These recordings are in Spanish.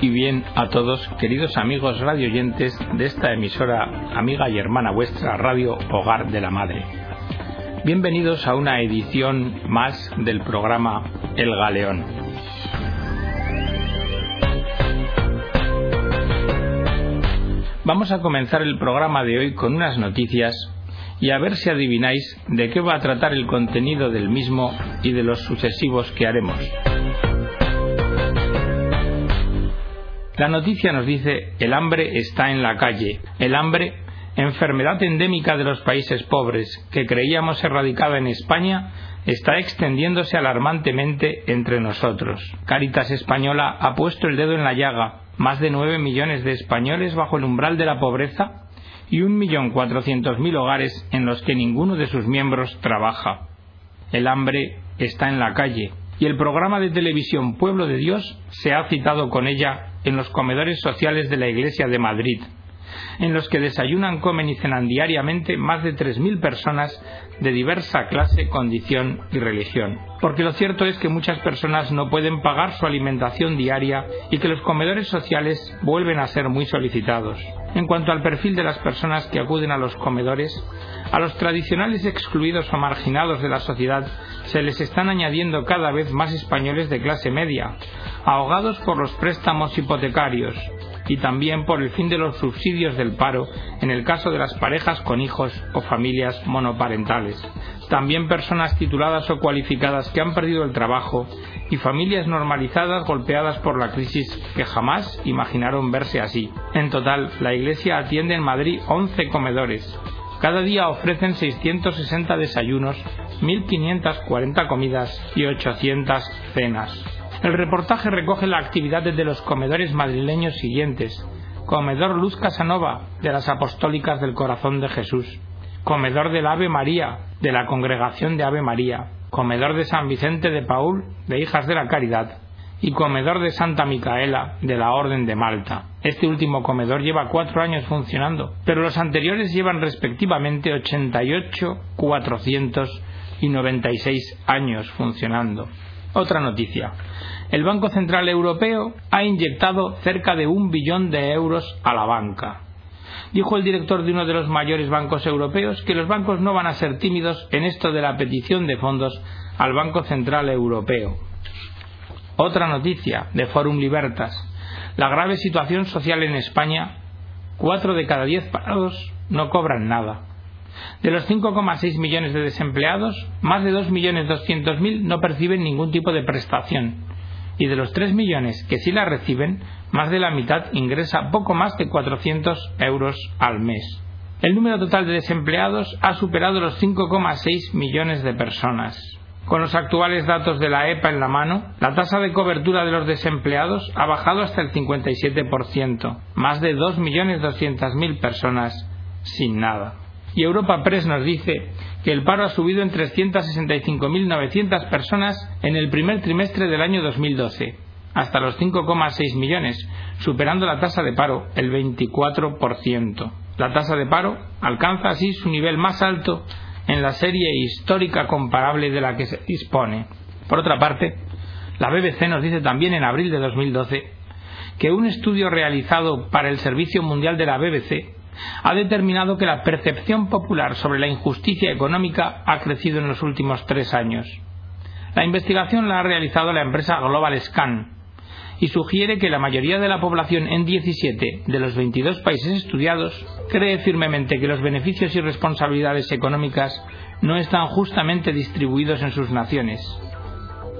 Y bien a todos, queridos amigos radioyentes de esta emisora amiga y hermana vuestra, Radio Hogar de la Madre. Bienvenidos a una edición más del programa El Galeón. Vamos a comenzar el programa de hoy con unas noticias y a ver si adivináis de qué va a tratar el contenido del mismo y de los sucesivos que haremos. La noticia nos dice el hambre está en la calle. El hambre, enfermedad endémica de los países pobres que creíamos erradicada en España, está extendiéndose alarmantemente entre nosotros. Caritas Española ha puesto el dedo en la llaga. Más de nueve millones de españoles bajo el umbral de la pobreza y un millón cuatrocientos mil hogares en los que ninguno de sus miembros trabaja. El hambre está en la calle y el programa de televisión Pueblo de Dios se ha citado con ella en los comedores sociales de la Iglesia de Madrid, en los que desayunan, comen y cenan diariamente más de 3.000 personas de diversa clase, condición y religión. Porque lo cierto es que muchas personas no pueden pagar su alimentación diaria y que los comedores sociales vuelven a ser muy solicitados. En cuanto al perfil de las personas que acuden a los comedores, a los tradicionales excluidos o marginados de la sociedad se les están añadiendo cada vez más españoles de clase media, ahogados por los préstamos hipotecarios y también por el fin de los subsidios del paro en el caso de las parejas con hijos o familias monoparentales. También personas tituladas o cualificadas que han perdido el trabajo y familias normalizadas golpeadas por la crisis que jamás imaginaron verse así. En total, la Iglesia atiende en Madrid 11 comedores. Cada día ofrecen 660 desayunos, 1.540 comidas y 800 cenas. El reportaje recoge la actividad de los comedores madrileños siguientes. Comedor Luz Casanova, de las Apostólicas del Corazón de Jesús. Comedor del Ave María, de la Congregación de Ave María. Comedor de San Vicente de Paul, de Hijas de la Caridad. Y comedor de Santa Micaela, de la Orden de Malta. Este último comedor lleva cuatro años funcionando, pero los anteriores llevan respectivamente 88, 400 y 96 años funcionando. Otra noticia. El Banco Central Europeo ha inyectado cerca de un billón de euros a la banca. Dijo el director de uno de los mayores bancos europeos que los bancos no van a ser tímidos en esto de la petición de fondos al Banco Central Europeo. Otra noticia de Forum Libertas. La grave situación social en España. Cuatro de cada diez parados no cobran nada. De los 5,6 millones de desempleados, más de 2.200.000 no perciben ningún tipo de prestación. Y de los 3 millones que sí la reciben, más de la mitad ingresa poco más de 400 euros al mes. El número total de desempleados ha superado los 5,6 millones de personas. Con los actuales datos de la EPA en la mano, la tasa de cobertura de los desempleados ha bajado hasta el 57%, más de 2.200.000 personas sin nada. Y Europa Press nos dice que el paro ha subido en 365.900 personas en el primer trimestre del año 2012, hasta los 5,6 millones, superando la tasa de paro, el 24%. La tasa de paro alcanza así su nivel más alto en la serie histórica comparable de la que se dispone. Por otra parte, la BBC nos dice también en abril de 2012 que un estudio realizado para el Servicio Mundial de la BBC ha determinado que la percepción popular sobre la injusticia económica ha crecido en los últimos tres años. La investigación la ha realizado la empresa Global Scan y sugiere que la mayoría de la población en 17 de los 22 países estudiados cree firmemente que los beneficios y responsabilidades económicas no están justamente distribuidos en sus naciones.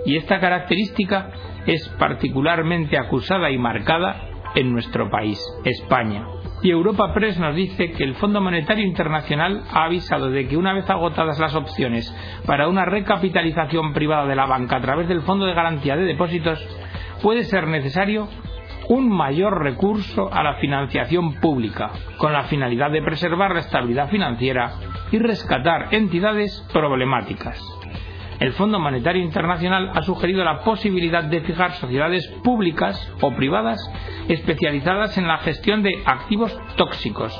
Y esta característica es particularmente acusada y marcada en nuestro país, España. Y Europa Press nos dice que el Fondo Monetario Internacional ha avisado de que una vez agotadas las opciones para una recapitalización privada de la banca a través del Fondo de Garantía de Depósitos, puede ser necesario un mayor recurso a la financiación pública, con la finalidad de preservar la estabilidad financiera y rescatar entidades problemáticas el Fondo Monetario Internacional ha sugerido la posibilidad de fijar sociedades públicas o privadas especializadas en la gestión de activos tóxicos,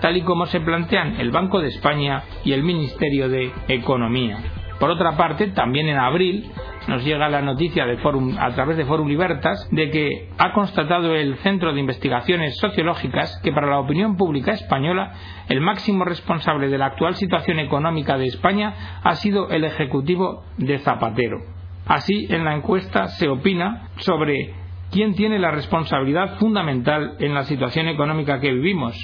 tal y como se plantean el Banco de España y el Ministerio de Economía. Por otra parte, también en abril nos llega la noticia de Forum, a través de Forum Libertas de que ha constatado el Centro de Investigaciones Sociológicas que para la opinión pública española el máximo responsable de la actual situación económica de España ha sido el Ejecutivo de Zapatero. Así, en la encuesta se opina sobre quién tiene la responsabilidad fundamental en la situación económica que vivimos.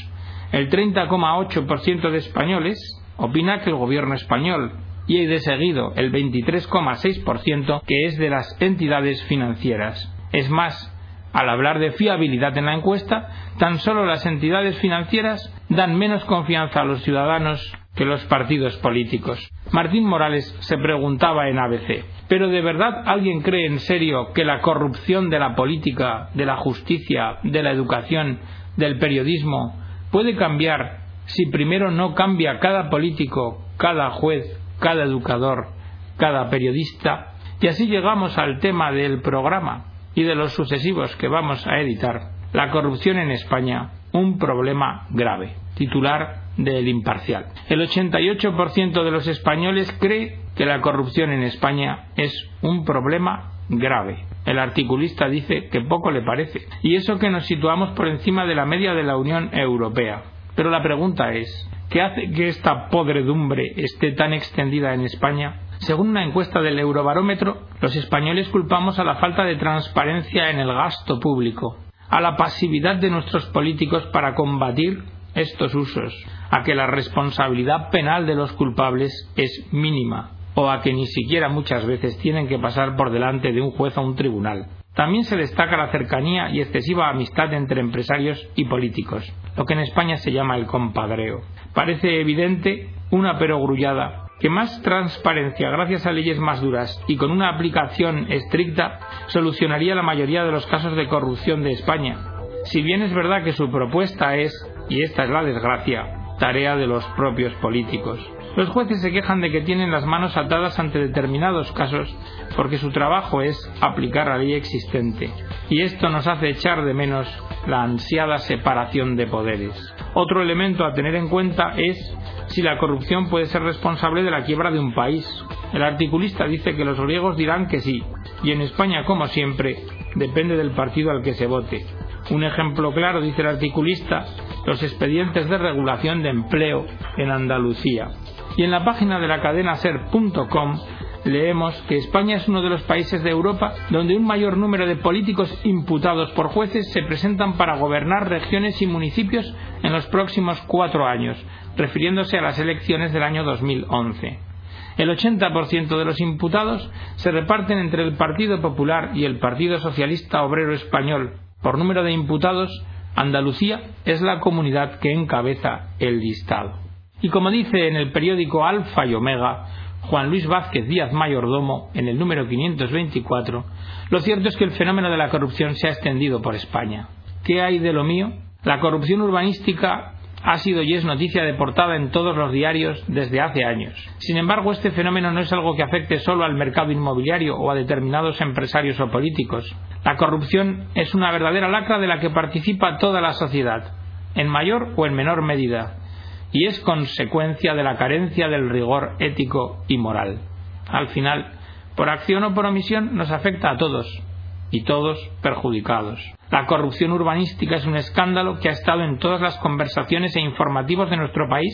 El 30,8% de españoles opina que el gobierno español, y de seguido el 23,6% que es de las entidades financieras. Es más, al hablar de fiabilidad en la encuesta, tan solo las entidades financieras dan menos confianza a los ciudadanos que los partidos políticos. Martín Morales se preguntaba en ABC, ¿pero de verdad alguien cree en serio que la corrupción de la política, de la justicia, de la educación, del periodismo puede cambiar si primero no cambia cada político, cada juez, cada educador, cada periodista. Y así llegamos al tema del programa y de los sucesivos que vamos a editar. La corrupción en España, un problema grave. Titular del Imparcial. El 88% de los españoles cree que la corrupción en España es un problema grave. El articulista dice que poco le parece. Y eso que nos situamos por encima de la media de la Unión Europea. Pero la pregunta es, ¿qué hace que esta podredumbre esté tan extendida en España? Según una encuesta del Eurobarómetro, los españoles culpamos a la falta de transparencia en el gasto público, a la pasividad de nuestros políticos para combatir estos usos, a que la responsabilidad penal de los culpables es mínima, o a que ni siquiera muchas veces tienen que pasar por delante de un juez o un tribunal. También se destaca la cercanía y excesiva amistad entre empresarios y políticos, lo que en España se llama el compadreo. Parece evidente una perogrullada que más transparencia gracias a leyes más duras y con una aplicación estricta solucionaría la mayoría de los casos de corrupción de España. Si bien es verdad que su propuesta es, y esta es la desgracia, tarea de los propios políticos. Los jueces se quejan de que tienen las manos atadas ante determinados casos porque su trabajo es aplicar la ley existente. Y esto nos hace echar de menos la ansiada separación de poderes. Otro elemento a tener en cuenta es si la corrupción puede ser responsable de la quiebra de un país. El articulista dice que los griegos dirán que sí, y en España, como siempre, depende del partido al que se vote. Un ejemplo claro, dice el articulista, los expedientes de regulación de empleo en Andalucía. Y en la página de la cadena ser.com leemos que España es uno de los países de Europa donde un mayor número de políticos imputados por jueces se presentan para gobernar regiones y municipios en los próximos cuatro años, refiriéndose a las elecciones del año 2011. El 80% de los imputados se reparten entre el Partido Popular y el Partido Socialista Obrero Español. Por número de imputados, Andalucía es la comunidad que encabeza el listado. Y como dice en el periódico Alfa y Omega, Juan Luis Vázquez Díaz Mayordomo, en el número 524, lo cierto es que el fenómeno de la corrupción se ha extendido por España. ¿Qué hay de lo mío? La corrupción urbanística ha sido y es noticia de portada en todos los diarios desde hace años. Sin embargo, este fenómeno no es algo que afecte solo al mercado inmobiliario o a determinados empresarios o políticos. La corrupción es una verdadera lacra de la que participa toda la sociedad, en mayor o en menor medida, y es consecuencia de la carencia del rigor ético y moral. Al final, por acción o por omisión, nos afecta a todos, y todos perjudicados. La corrupción urbanística es un escándalo que ha estado en todas las conversaciones e informativos de nuestro país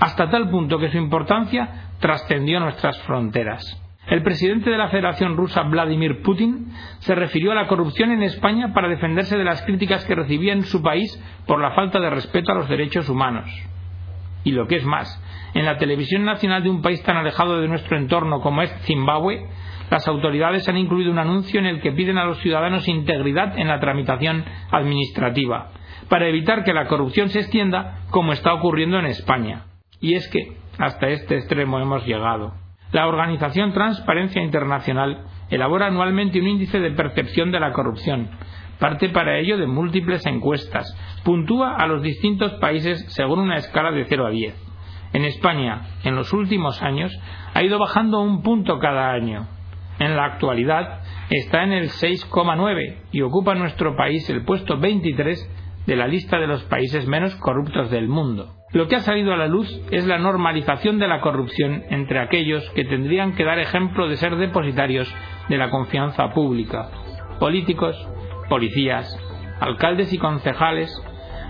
hasta tal punto que su importancia trascendió nuestras fronteras. El presidente de la Federación Rusa, Vladimir Putin, se refirió a la corrupción en España para defenderse de las críticas que recibía en su país por la falta de respeto a los derechos humanos. Y lo que es más, en la televisión nacional de un país tan alejado de nuestro entorno como es Zimbabue, las autoridades han incluido un anuncio en el que piden a los ciudadanos integridad en la tramitación administrativa, para evitar que la corrupción se extienda como está ocurriendo en España. Y es que hasta este extremo hemos llegado. La organización Transparencia Internacional elabora anualmente un índice de percepción de la corrupción. Parte para ello de múltiples encuestas. Puntúa a los distintos países según una escala de 0 a 10. En España, en los últimos años, ha ido bajando un punto cada año. En la actualidad está en el 6,9 y ocupa nuestro país el puesto 23 de la lista de los países menos corruptos del mundo. Lo que ha salido a la luz es la normalización de la corrupción entre aquellos que tendrían que dar ejemplo de ser depositarios de la confianza pública. Políticos, policías, alcaldes y concejales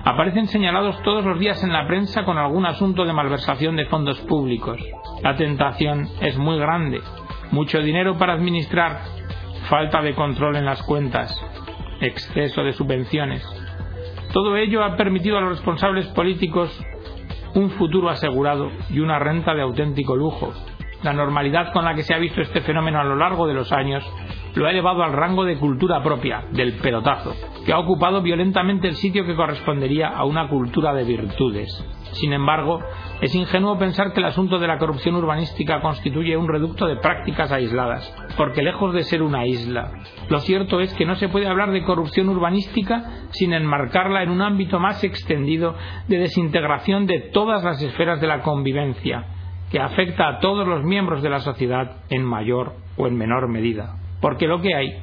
aparecen señalados todos los días en la prensa con algún asunto de malversación de fondos públicos. La tentación es muy grande. Mucho dinero para administrar, falta de control en las cuentas, exceso de subvenciones. Todo ello ha permitido a los responsables políticos un futuro asegurado y una renta de auténtico lujo. La normalidad con la que se ha visto este fenómeno a lo largo de los años lo ha elevado al rango de cultura propia, del pelotazo, que ha ocupado violentamente el sitio que correspondería a una cultura de virtudes. Sin embargo, es ingenuo pensar que el asunto de la corrupción urbanística constituye un reducto de prácticas aisladas, porque lejos de ser una isla, lo cierto es que no se puede hablar de corrupción urbanística sin enmarcarla en un ámbito más extendido de desintegración de todas las esferas de la convivencia, que afecta a todos los miembros de la sociedad en mayor o en menor medida porque lo que hay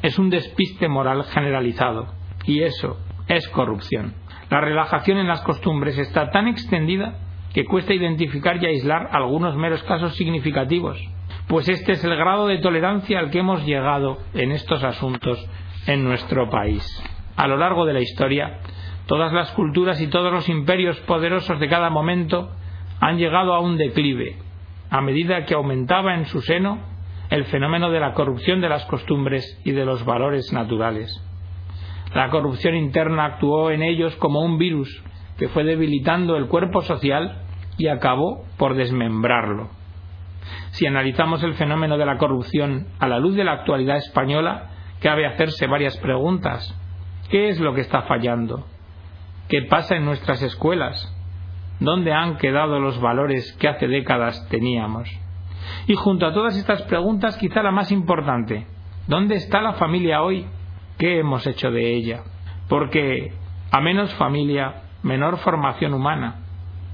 es un despiste moral generalizado, y eso es corrupción. La relajación en las costumbres está tan extendida que cuesta identificar y aislar algunos meros casos significativos, pues este es el grado de tolerancia al que hemos llegado en estos asuntos en nuestro país. A lo largo de la historia, todas las culturas y todos los imperios poderosos de cada momento han llegado a un declive, a medida que aumentaba en su seno el fenómeno de la corrupción de las costumbres y de los valores naturales. La corrupción interna actuó en ellos como un virus que fue debilitando el cuerpo social y acabó por desmembrarlo. Si analizamos el fenómeno de la corrupción a la luz de la actualidad española, cabe hacerse varias preguntas. ¿Qué es lo que está fallando? ¿Qué pasa en nuestras escuelas? ¿Dónde han quedado los valores que hace décadas teníamos? Y junto a todas estas preguntas, quizá la más importante, ¿dónde está la familia hoy? ¿Qué hemos hecho de ella? Porque a menos familia, menor formación humana,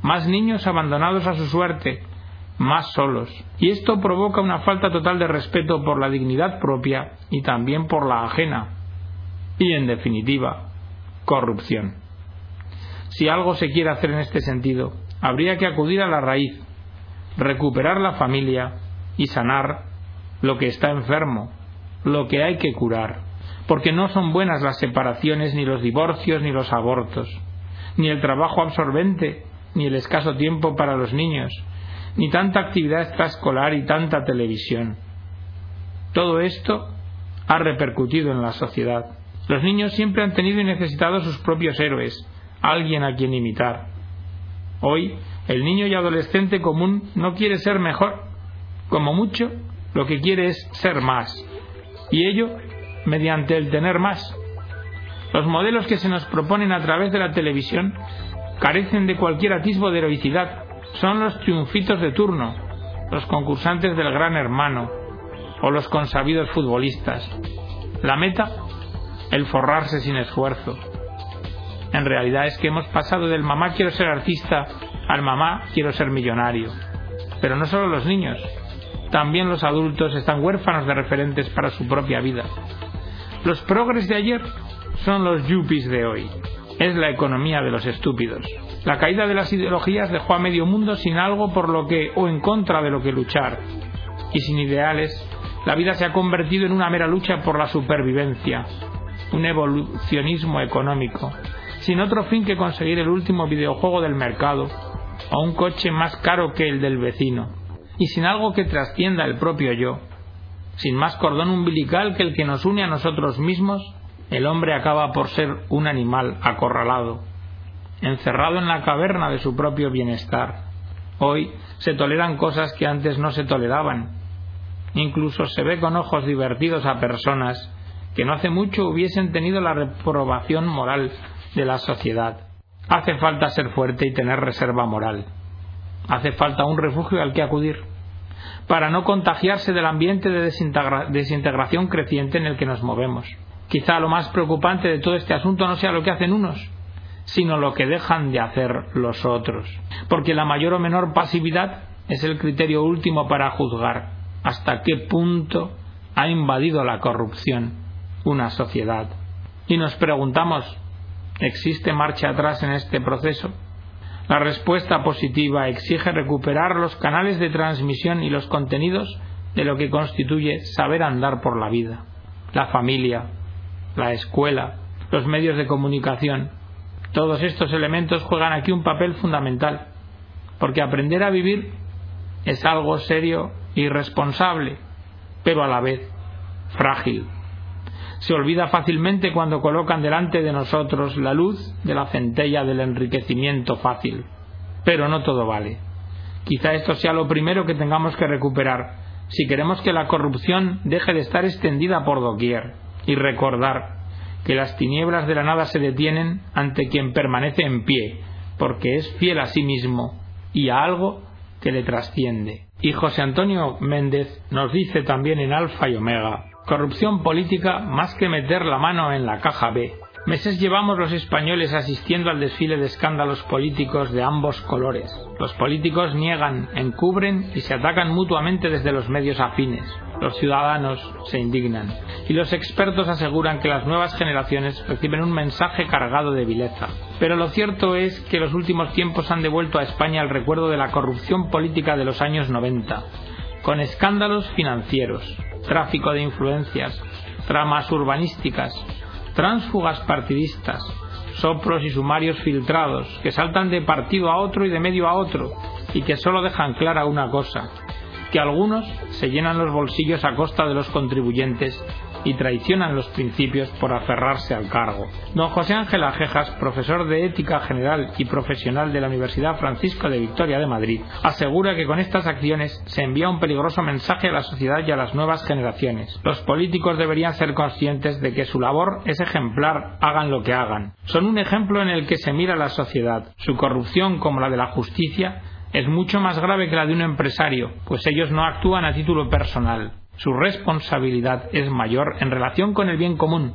más niños abandonados a su suerte, más solos. Y esto provoca una falta total de respeto por la dignidad propia y también por la ajena. Y en definitiva, corrupción. Si algo se quiere hacer en este sentido, habría que acudir a la raíz, recuperar la familia y sanar lo que está enfermo, lo que hay que curar, porque no son buenas las separaciones, ni los divorcios, ni los abortos, ni el trabajo absorbente, ni el escaso tiempo para los niños, ni tanta actividad extraescolar y tanta televisión. Todo esto ha repercutido en la sociedad. Los niños siempre han tenido y necesitado sus propios héroes, alguien a quien imitar. Hoy el niño y adolescente común no quiere ser mejor, como mucho lo que quiere es ser más, y ello mediante el tener más. Los modelos que se nos proponen a través de la televisión carecen de cualquier atisbo de heroicidad, son los triunfitos de turno, los concursantes del gran hermano o los consabidos futbolistas. La meta, el forrarse sin esfuerzo. En realidad es que hemos pasado del mamá quiero ser artista al mamá quiero ser millonario. Pero no solo los niños, también los adultos están huérfanos de referentes para su propia vida. Los progres de ayer son los yuppies de hoy. Es la economía de los estúpidos. La caída de las ideologías dejó a medio mundo sin algo por lo que o en contra de lo que luchar. Y sin ideales, la vida se ha convertido en una mera lucha por la supervivencia, un evolucionismo económico, sin otro fin que conseguir el último videojuego del mercado o un coche más caro que el del vecino, y sin algo que trascienda el propio yo, sin más cordón umbilical que el que nos une a nosotros mismos, el hombre acaba por ser un animal acorralado, encerrado en la caverna de su propio bienestar. Hoy se toleran cosas que antes no se toleraban. Incluso se ve con ojos divertidos a personas que no hace mucho hubiesen tenido la reprobación moral de la sociedad. Hace falta ser fuerte y tener reserva moral. Hace falta un refugio al que acudir para no contagiarse del ambiente de desintegración creciente en el que nos movemos. Quizá lo más preocupante de todo este asunto no sea lo que hacen unos, sino lo que dejan de hacer los otros. Porque la mayor o menor pasividad es el criterio último para juzgar hasta qué punto ha invadido la corrupción una sociedad. Y nos preguntamos, ¿Existe marcha atrás en este proceso? La respuesta positiva exige recuperar los canales de transmisión y los contenidos de lo que constituye saber andar por la vida. La familia, la escuela, los medios de comunicación. Todos estos elementos juegan aquí un papel fundamental, porque aprender a vivir es algo serio y responsable, pero a la vez frágil. Se olvida fácilmente cuando colocan delante de nosotros la luz de la centella del enriquecimiento fácil. Pero no todo vale. Quizá esto sea lo primero que tengamos que recuperar si queremos que la corrupción deje de estar extendida por doquier y recordar que las tinieblas de la nada se detienen ante quien permanece en pie, porque es fiel a sí mismo y a algo que le trasciende. Y José Antonio Méndez nos dice también en Alfa y Omega, corrupción política más que meter la mano en la caja B, Meses llevamos los españoles asistiendo al desfile de escándalos políticos de ambos colores. Los políticos niegan, encubren y se atacan mutuamente desde los medios afines. Los ciudadanos se indignan. Y los expertos aseguran que las nuevas generaciones reciben un mensaje cargado de vileza. Pero lo cierto es que los últimos tiempos han devuelto a España el recuerdo de la corrupción política de los años 90, con escándalos financieros, tráfico de influencias, tramas urbanísticas, tránsfugas partidistas, soplos y sumarios filtrados, que saltan de partido a otro y de medio a otro, y que solo dejan clara una cosa, que algunos se llenan los bolsillos a costa de los contribuyentes y traicionan los principios por aferrarse al cargo. Don José Ángel Ajejas, profesor de Ética General y Profesional de la Universidad Francisco de Victoria de Madrid, asegura que con estas acciones se envía un peligroso mensaje a la sociedad y a las nuevas generaciones. Los políticos deberían ser conscientes de que su labor es ejemplar, hagan lo que hagan. Son un ejemplo en el que se mira la sociedad. Su corrupción, como la de la justicia, es mucho más grave que la de un empresario, pues ellos no actúan a título personal. Su responsabilidad es mayor en relación con el bien común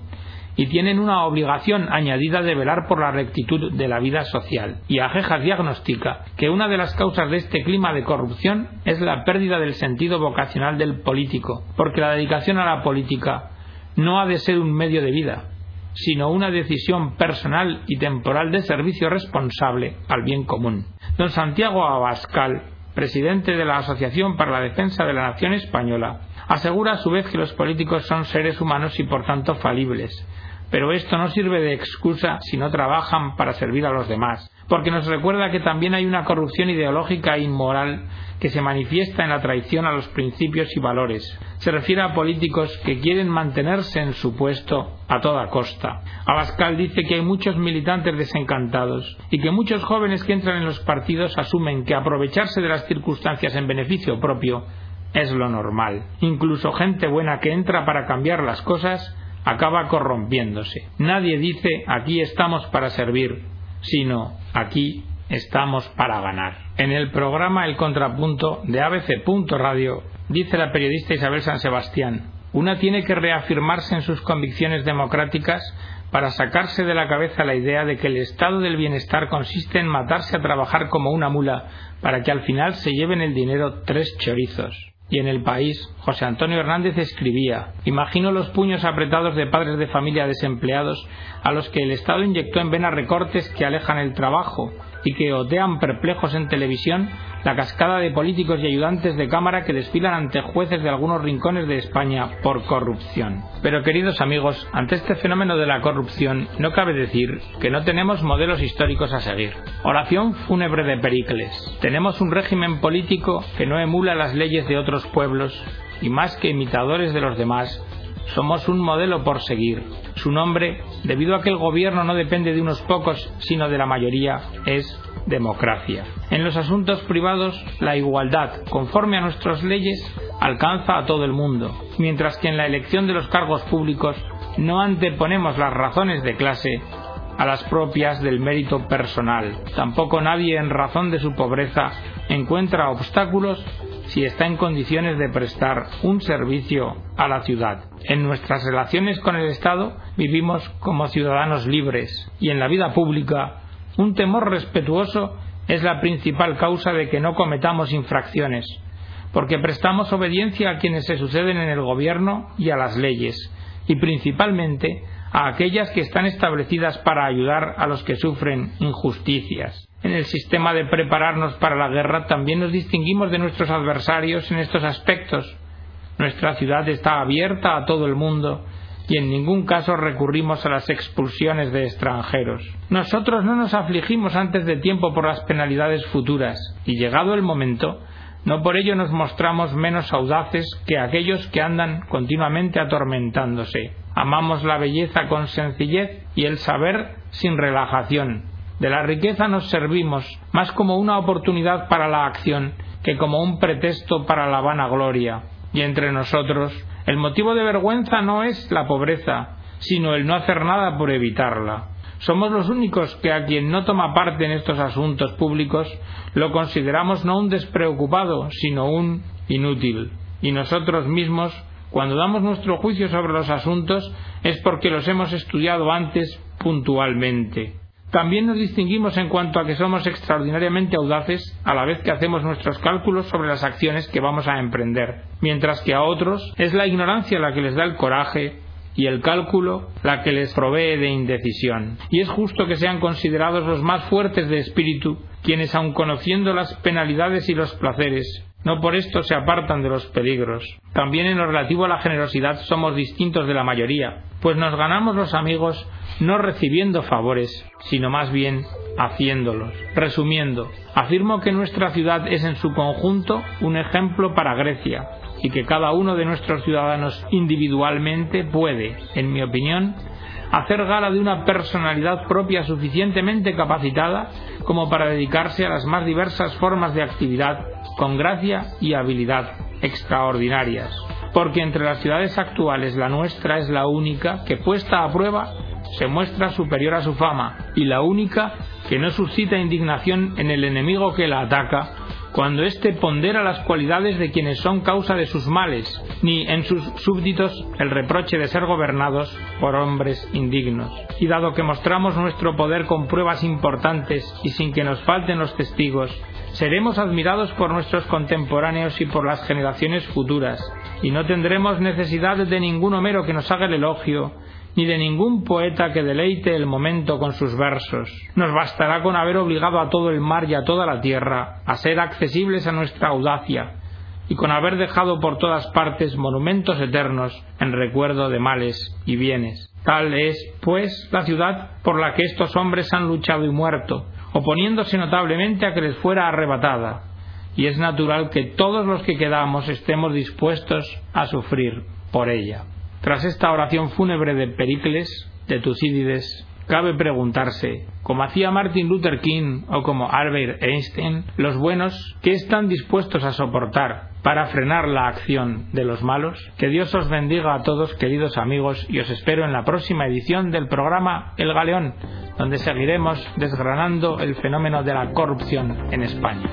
y tienen una obligación añadida de velar por la rectitud de la vida social. Y Ajejas diagnostica que una de las causas de este clima de corrupción es la pérdida del sentido vocacional del político, porque la dedicación a la política no ha de ser un medio de vida, sino una decisión personal y temporal de servicio responsable al bien común. Don Santiago Abascal, presidente de la Asociación para la Defensa de la Nación Española, Asegura a su vez que los políticos son seres humanos y por tanto falibles, pero esto no sirve de excusa si no trabajan para servir a los demás, porque nos recuerda que también hay una corrupción ideológica e inmoral que se manifiesta en la traición a los principios y valores. Se refiere a políticos que quieren mantenerse en su puesto a toda costa. Abascal dice que hay muchos militantes desencantados y que muchos jóvenes que entran en los partidos asumen que aprovecharse de las circunstancias en beneficio propio es lo normal. Incluso gente buena que entra para cambiar las cosas acaba corrompiéndose. Nadie dice aquí estamos para servir, sino aquí estamos para ganar. En el programa El Contrapunto de ABC. Radio dice la periodista Isabel San Sebastián, una tiene que reafirmarse en sus convicciones democráticas para sacarse de la cabeza la idea de que el estado del bienestar consiste en matarse a trabajar como una mula para que al final se lleven el dinero tres chorizos y en el país, José Antonio Hernández escribía Imagino los puños apretados de padres de familia desempleados a los que el Estado inyectó en vena recortes que alejan el trabajo y que otean perplejos en televisión la cascada de políticos y ayudantes de Cámara que desfilan ante jueces de algunos rincones de España por corrupción. Pero queridos amigos, ante este fenómeno de la corrupción no cabe decir que no tenemos modelos históricos a seguir. Oración fúnebre de Pericles. Tenemos un régimen político que no emula las leyes de otros pueblos y más que imitadores de los demás, somos un modelo por seguir. Su nombre, debido a que el gobierno no depende de unos pocos, sino de la mayoría, es democracia. En los asuntos privados, la igualdad, conforme a nuestras leyes, alcanza a todo el mundo, mientras que en la elección de los cargos públicos no anteponemos las razones de clase a las propias del mérito personal. Tampoco nadie en razón de su pobreza encuentra obstáculos si está en condiciones de prestar un servicio a la ciudad. En nuestras relaciones con el Estado vivimos como ciudadanos libres y en la vida pública un temor respetuoso es la principal causa de que no cometamos infracciones, porque prestamos obediencia a quienes se suceden en el gobierno y a las leyes, y principalmente a aquellas que están establecidas para ayudar a los que sufren injusticias. En el sistema de prepararnos para la guerra también nos distinguimos de nuestros adversarios en estos aspectos. Nuestra ciudad está abierta a todo el mundo y en ningún caso recurrimos a las expulsiones de extranjeros. Nosotros no nos afligimos antes de tiempo por las penalidades futuras y llegado el momento no por ello nos mostramos menos audaces que aquellos que andan continuamente atormentándose. Amamos la belleza con sencillez y el saber sin relajación. De la riqueza nos servimos más como una oportunidad para la acción que como un pretexto para la vanagloria. Y entre nosotros, el motivo de vergüenza no es la pobreza, sino el no hacer nada por evitarla. Somos los únicos que a quien no toma parte en estos asuntos públicos lo consideramos no un despreocupado, sino un inútil. Y nosotros mismos, cuando damos nuestro juicio sobre los asuntos, es porque los hemos estudiado antes puntualmente. También nos distinguimos en cuanto a que somos extraordinariamente audaces a la vez que hacemos nuestros cálculos sobre las acciones que vamos a emprender, mientras que a otros es la ignorancia la que les da el coraje, y el cálculo la que les provee de indecisión. Y es justo que sean considerados los más fuertes de espíritu quienes, aun conociendo las penalidades y los placeres, no por esto se apartan de los peligros. También en lo relativo a la generosidad somos distintos de la mayoría, pues nos ganamos los amigos no recibiendo favores, sino más bien haciéndolos. Resumiendo, afirmo que nuestra ciudad es en su conjunto un ejemplo para Grecia, y que cada uno de nuestros ciudadanos individualmente puede, en mi opinión, hacer gala de una personalidad propia suficientemente capacitada como para dedicarse a las más diversas formas de actividad con gracia y habilidad extraordinarias. Porque entre las ciudades actuales la nuestra es la única que puesta a prueba se muestra superior a su fama y la única que no suscita indignación en el enemigo que la ataca cuando éste pondera las cualidades de quienes son causa de sus males, ni en sus súbditos el reproche de ser gobernados por hombres indignos. Y dado que mostramos nuestro poder con pruebas importantes y sin que nos falten los testigos, seremos admirados por nuestros contemporáneos y por las generaciones futuras, y no tendremos necesidad de ningún Homero que nos haga el elogio, ni de ningún poeta que deleite el momento con sus versos. Nos bastará con haber obligado a todo el mar y a toda la tierra a ser accesibles a nuestra audacia, y con haber dejado por todas partes monumentos eternos en recuerdo de males y bienes. Tal es, pues, la ciudad por la que estos hombres han luchado y muerto, oponiéndose notablemente a que les fuera arrebatada, y es natural que todos los que quedamos estemos dispuestos a sufrir por ella. Tras esta oración fúnebre de Pericles, de Tucídides, cabe preguntarse, como hacía Martin Luther King o como Albert Einstein, los buenos, ¿qué están dispuestos a soportar para frenar la acción de los malos? Que Dios os bendiga a todos, queridos amigos, y os espero en la próxima edición del programa El Galeón, donde seguiremos desgranando el fenómeno de la corrupción en España.